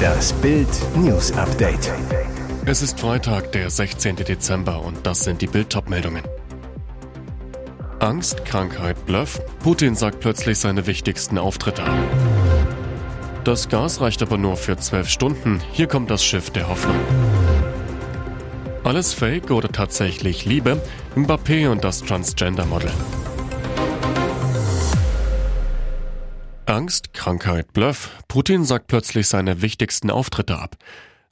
Das Bild News Update. Es ist Freitag, der 16. Dezember und das sind die Bild meldungen Angst, Krankheit, Bluff. Putin sagt plötzlich seine wichtigsten Auftritte ab. Das Gas reicht aber nur für zwölf Stunden. Hier kommt das Schiff der Hoffnung. Alles Fake oder tatsächlich Liebe? Mbappé und das Transgender-Model. Angst, Krankheit, Bluff. Putin sagt plötzlich seine wichtigsten Auftritte ab.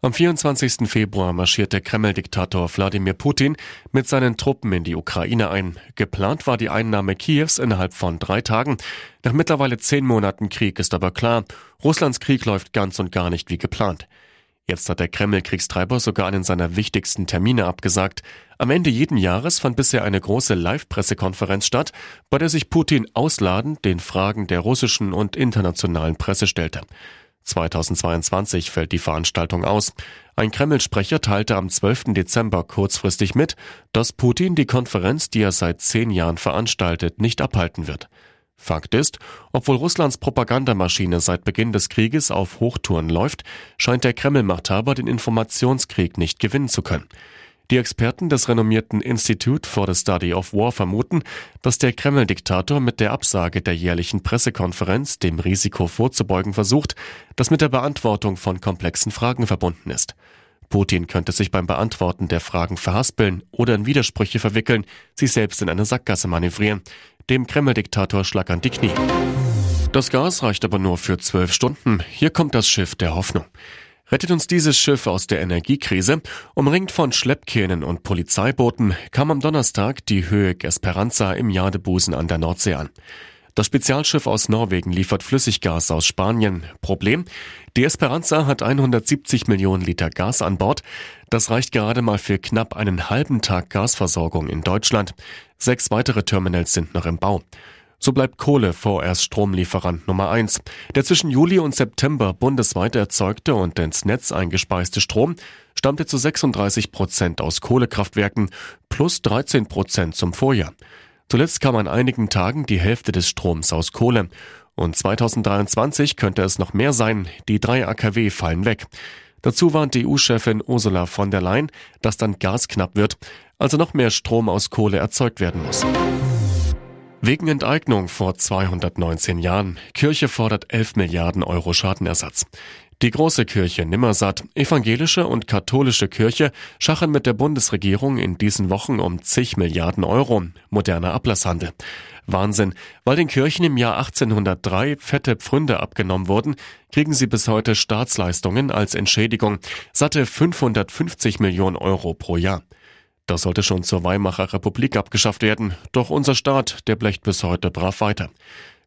Am 24. Februar marschiert der Kreml-Diktator Wladimir Putin mit seinen Truppen in die Ukraine ein. Geplant war die Einnahme Kiews innerhalb von drei Tagen. Nach mittlerweile zehn Monaten Krieg ist aber klar, Russlands Krieg läuft ganz und gar nicht wie geplant. Jetzt hat der Kreml-Kriegstreiber sogar einen seiner wichtigsten Termine abgesagt. Am Ende jeden Jahres fand bisher eine große Live-Pressekonferenz statt, bei der sich Putin ausladend den Fragen der russischen und internationalen Presse stellte. 2022 fällt die Veranstaltung aus. Ein Kreml-Sprecher teilte am 12. Dezember kurzfristig mit, dass Putin die Konferenz, die er seit zehn Jahren veranstaltet, nicht abhalten wird. Fakt ist, obwohl Russlands Propagandamaschine seit Beginn des Krieges auf Hochtouren läuft, scheint der Kreml-Machthaber den Informationskrieg nicht gewinnen zu können. Die Experten des renommierten Institute for the Study of War vermuten, dass der Kreml-Diktator mit der Absage der jährlichen Pressekonferenz dem Risiko vorzubeugen versucht, das mit der Beantwortung von komplexen Fragen verbunden ist. Putin könnte sich beim Beantworten der Fragen verhaspeln oder in Widersprüche verwickeln, sich selbst in eine Sackgasse manövrieren. Dem Kreml-Diktator schlackern die Knie. Das Gas reicht aber nur für zwölf Stunden. Hier kommt das Schiff der Hoffnung. Rettet uns dieses Schiff aus der Energiekrise? Umringt von Schleppkähnen und Polizeibooten kam am Donnerstag die Höhe Esperanza im Jadebusen an der Nordsee an. Das Spezialschiff aus Norwegen liefert Flüssiggas aus Spanien. Problem? Die Esperanza hat 170 Millionen Liter Gas an Bord. Das reicht gerade mal für knapp einen halben Tag Gasversorgung in Deutschland. Sechs weitere Terminals sind noch im Bau. So bleibt Kohle vorerst Stromlieferant Nummer eins. Der zwischen Juli und September bundesweit erzeugte und ins Netz eingespeiste Strom stammte zu 36 Prozent aus Kohlekraftwerken plus 13 Prozent zum Vorjahr. Zuletzt kam an einigen Tagen die Hälfte des Stroms aus Kohle. Und 2023 könnte es noch mehr sein. Die drei AKW fallen weg. Dazu warnt die EU-Chefin Ursula von der Leyen, dass dann Gas knapp wird, also noch mehr Strom aus Kohle erzeugt werden muss. Wegen Enteignung vor 219 Jahren. Kirche fordert 11 Milliarden Euro Schadenersatz. Die große Kirche Nimmersatt, evangelische und katholische Kirche schachen mit der Bundesregierung in diesen Wochen um zig Milliarden Euro. Moderner Ablasshandel. Wahnsinn. Weil den Kirchen im Jahr 1803 fette Pfründe abgenommen wurden, kriegen sie bis heute Staatsleistungen als Entschädigung. Satte 550 Millionen Euro pro Jahr. Das sollte schon zur Weimarer Republik abgeschafft werden. Doch unser Staat, der blecht bis heute brav weiter.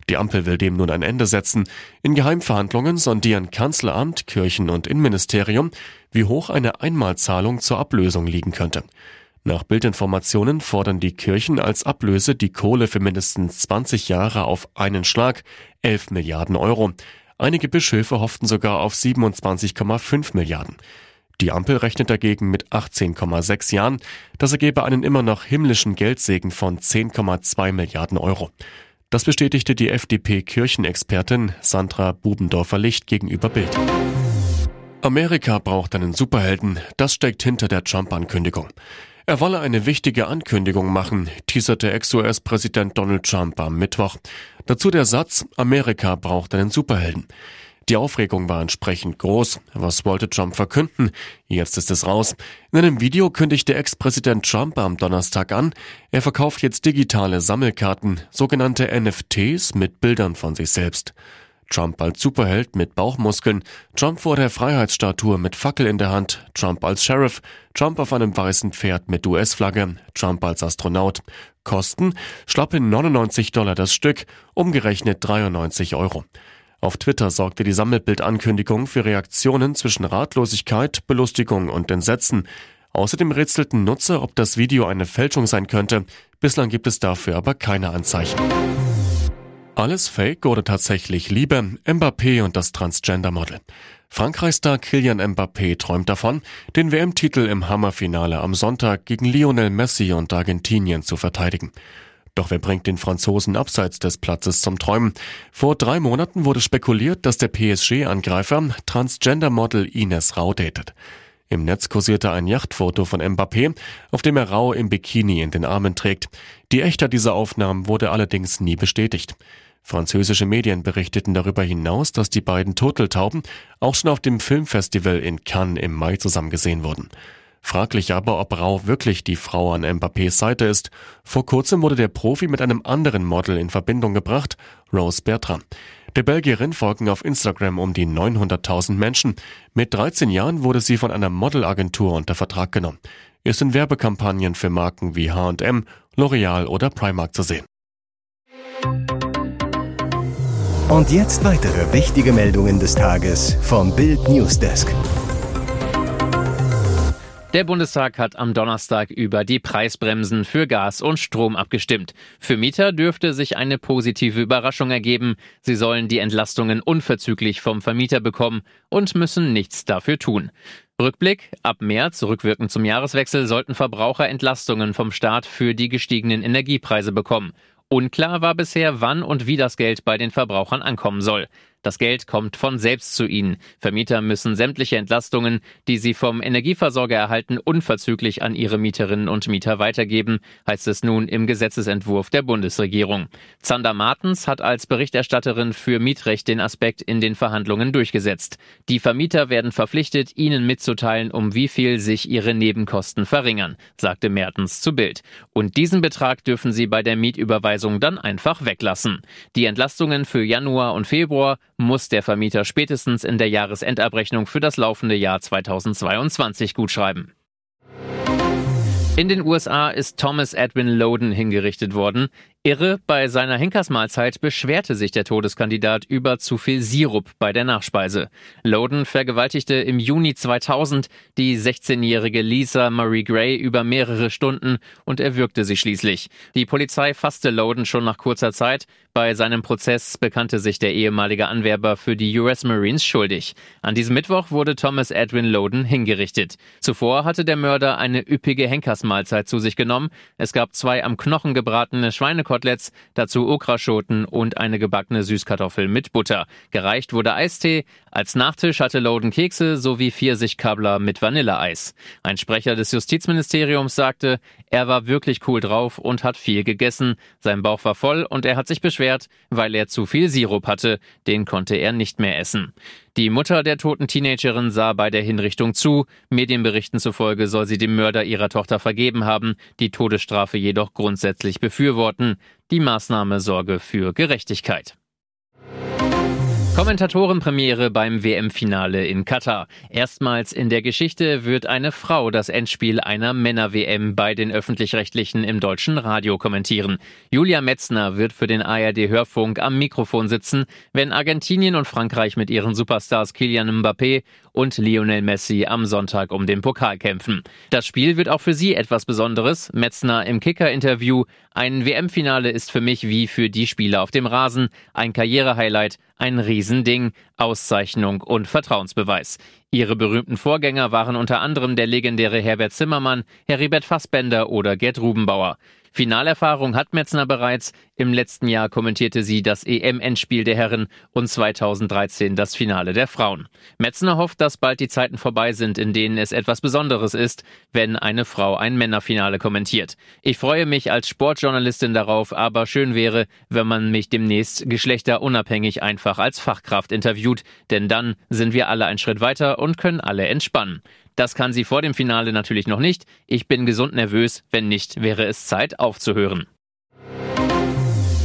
Die Ampel will dem nun ein Ende setzen. In Geheimverhandlungen sondieren Kanzleramt, Kirchen und Innenministerium, wie hoch eine Einmalzahlung zur Ablösung liegen könnte. Nach Bildinformationen fordern die Kirchen als Ablöse die Kohle für mindestens 20 Jahre auf einen Schlag, 11 Milliarden Euro. Einige Bischöfe hofften sogar auf 27,5 Milliarden. Die Ampel rechnet dagegen mit 18,6 Jahren. Das ergebe einen immer noch himmlischen Geldsegen von 10,2 Milliarden Euro. Das bestätigte die FDP-Kirchenexpertin Sandra Bubendorfer-Licht gegenüber Bild. Amerika braucht einen Superhelden, das steckt hinter der Trump-Ankündigung. Er wolle eine wichtige Ankündigung machen, teaserte Ex-US-Präsident Donald Trump am Mittwoch. Dazu der Satz, Amerika braucht einen Superhelden. Die Aufregung war entsprechend groß. Was wollte Trump verkünden? Jetzt ist es raus. In einem Video kündigte Ex-Präsident Trump am Donnerstag an, er verkauft jetzt digitale Sammelkarten, sogenannte NFTs mit Bildern von sich selbst. Trump als Superheld mit Bauchmuskeln, Trump vor der Freiheitsstatue mit Fackel in der Hand, Trump als Sheriff, Trump auf einem weißen Pferd mit US-Flagge, Trump als Astronaut. Kosten schlappe 99 Dollar das Stück, umgerechnet 93 Euro. Auf Twitter sorgte die Sammelbildankündigung für Reaktionen zwischen Ratlosigkeit, Belustigung und Entsetzen. Außerdem rätselten Nutzer, ob das Video eine Fälschung sein könnte. Bislang gibt es dafür aber keine Anzeichen. Alles Fake oder tatsächlich Liebe? Mbappé und das Transgender-Model. Frankreichstar Kylian Mbappé träumt davon, den WM-Titel im Hammerfinale am Sonntag gegen Lionel Messi und Argentinien zu verteidigen. Doch wer bringt den Franzosen abseits des Platzes zum Träumen? Vor drei Monaten wurde spekuliert, dass der PSG-Angreifer Transgender-Model Ines Rau datet. Im Netz kursierte ein Yachtfoto von Mbappé, auf dem er Rau im Bikini in den Armen trägt. Die Echtheit dieser Aufnahmen wurde allerdings nie bestätigt. Französische Medien berichteten darüber hinaus, dass die beiden Turteltauben auch schon auf dem Filmfestival in Cannes im Mai zusammen gesehen wurden. Fraglich aber, ob Rau wirklich die Frau an Mbappés Seite ist. Vor kurzem wurde der Profi mit einem anderen Model in Verbindung gebracht, Rose Bertrand. Der Belgierin folgen auf Instagram um die 900.000 Menschen. Mit 13 Jahren wurde sie von einer Modelagentur unter Vertrag genommen. Ist in Werbekampagnen für Marken wie H&M, L'Oreal oder Primark zu sehen. Und jetzt weitere wichtige Meldungen des Tages vom Bild Newsdesk. Der Bundestag hat am Donnerstag über die Preisbremsen für Gas und Strom abgestimmt. Für Mieter dürfte sich eine positive Überraschung ergeben. Sie sollen die Entlastungen unverzüglich vom Vermieter bekommen und müssen nichts dafür tun. Rückblick. Ab März, rückwirkend zum Jahreswechsel, sollten Verbraucher Entlastungen vom Staat für die gestiegenen Energiepreise bekommen. Unklar war bisher, wann und wie das Geld bei den Verbrauchern ankommen soll. Das Geld kommt von selbst zu ihnen. Vermieter müssen sämtliche Entlastungen, die sie vom Energieversorger erhalten, unverzüglich an ihre Mieterinnen und Mieter weitergeben, heißt es nun im Gesetzesentwurf der Bundesregierung. Zander Martens hat als Berichterstatterin für Mietrecht den Aspekt in den Verhandlungen durchgesetzt. Die Vermieter werden verpflichtet, ihnen mitzuteilen, um wie viel sich ihre Nebenkosten verringern, sagte Mertens zu Bild. Und diesen Betrag dürfen sie bei der Mietüberweisung dann einfach weglassen. Die Entlastungen für Januar und Februar muss der Vermieter spätestens in der Jahresendabrechnung für das laufende Jahr 2022 gutschreiben. In den USA ist Thomas Edwin Loden hingerichtet worden. Irre, bei seiner Henkersmahlzeit beschwerte sich der Todeskandidat über zu viel Sirup bei der Nachspeise. Loden vergewaltigte im Juni 2000 die 16-jährige Lisa Marie Gray über mehrere Stunden und erwürgte sie schließlich. Die Polizei fasste Loden schon nach kurzer Zeit. Bei seinem Prozess bekannte sich der ehemalige Anwerber für die US Marines schuldig. An diesem Mittwoch wurde Thomas Edwin Loden hingerichtet. Zuvor hatte der Mörder eine üppige Henkersmahlzeit zu sich genommen. Es gab zwei am Knochen gebratene Schweine Koteletts, dazu Okraschoten und eine gebackene Süßkartoffel mit Butter. Gereicht wurde Eistee, als Nachtisch hatte Loden Kekse sowie Pfirsichkabler mit Vanilleeis. Ein Sprecher des Justizministeriums sagte, er war wirklich cool drauf und hat viel gegessen. Sein Bauch war voll und er hat sich beschwert, weil er zu viel Sirup hatte. Den konnte er nicht mehr essen. Die Mutter der toten Teenagerin sah bei der Hinrichtung zu. Medienberichten zufolge soll sie dem Mörder ihrer Tochter vergeben haben, die Todesstrafe jedoch grundsätzlich befürworten. Die Maßnahme sorge für Gerechtigkeit. Kommentatorenpremiere beim WM-Finale in Katar. Erstmals in der Geschichte wird eine Frau das Endspiel einer Männer-WM bei den Öffentlich-Rechtlichen im deutschen Radio kommentieren. Julia Metzner wird für den ARD-Hörfunk am Mikrofon sitzen, wenn Argentinien und Frankreich mit ihren Superstars Kylian Mbappé und Lionel Messi am Sonntag um den Pokal kämpfen. Das Spiel wird auch für sie etwas Besonderes. Metzner im Kicker-Interview. Ein WM-Finale ist für mich wie für die Spieler auf dem Rasen. Ein Karrierehighlight, ein Riesending, Auszeichnung und Vertrauensbeweis. Ihre berühmten Vorgänger waren unter anderem der legendäre Herbert Zimmermann, Heribert Fassbender oder Gerd Rubenbauer. Finalerfahrung hat Metzner bereits. Im letzten Jahr kommentierte sie das EM-Endspiel der Herren und 2013 das Finale der Frauen. Metzner hofft, dass bald die Zeiten vorbei sind, in denen es etwas Besonderes ist, wenn eine Frau ein Männerfinale kommentiert. Ich freue mich als Sportjournalistin darauf, aber schön wäre, wenn man mich demnächst geschlechterunabhängig einfach als Fachkraft interviewt, denn dann sind wir alle einen Schritt weiter und können alle entspannen. Das kann sie vor dem Finale natürlich noch nicht. Ich bin gesund nervös. Wenn nicht, wäre es Zeit aufzuhören.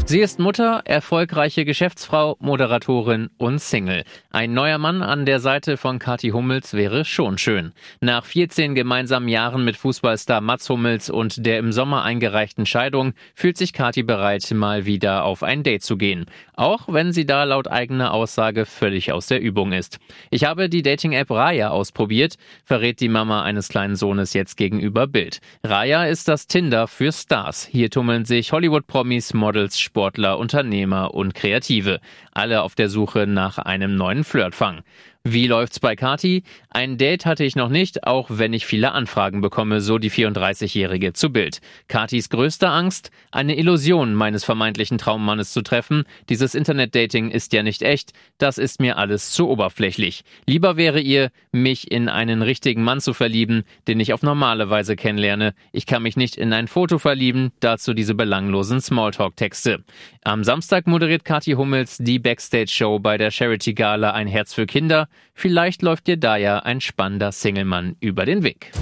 Sie ist Mutter, erfolgreiche Geschäftsfrau, Moderatorin und Single. Ein neuer Mann an der Seite von Kathi Hummels wäre schon schön. Nach 14 gemeinsamen Jahren mit Fußballstar Mats Hummels und der im Sommer eingereichten Scheidung fühlt sich Kathi bereit, mal wieder auf ein Date zu gehen. Auch wenn sie da laut eigener Aussage völlig aus der Übung ist. Ich habe die Dating-App Raya ausprobiert, verrät die Mama eines kleinen Sohnes jetzt gegenüber Bild. Raya ist das Tinder für Stars. Hier tummeln sich Hollywood-Promis, Models, Sportler, Unternehmer und Kreative. Alle auf der Suche nach einem neuen Flirtfang. Wie läuft's bei Kati? Ein Date hatte ich noch nicht, auch wenn ich viele Anfragen bekomme, so die 34-Jährige zu Bild. Katis größte Angst? Eine Illusion meines vermeintlichen Traummannes zu treffen. Dieses Internetdating ist ja nicht echt. Das ist mir alles zu oberflächlich. Lieber wäre ihr, mich in einen richtigen Mann zu verlieben, den ich auf normale Weise kennenlerne. Ich kann mich nicht in ein Foto verlieben, dazu diese belanglosen Smalltalk-Texte. Am Samstag moderiert Kathi Hummels die Backstage-Show bei der Charity-Gala Ein Herz für Kinder. Vielleicht läuft dir da ja ein spannender Singlemann über den Weg.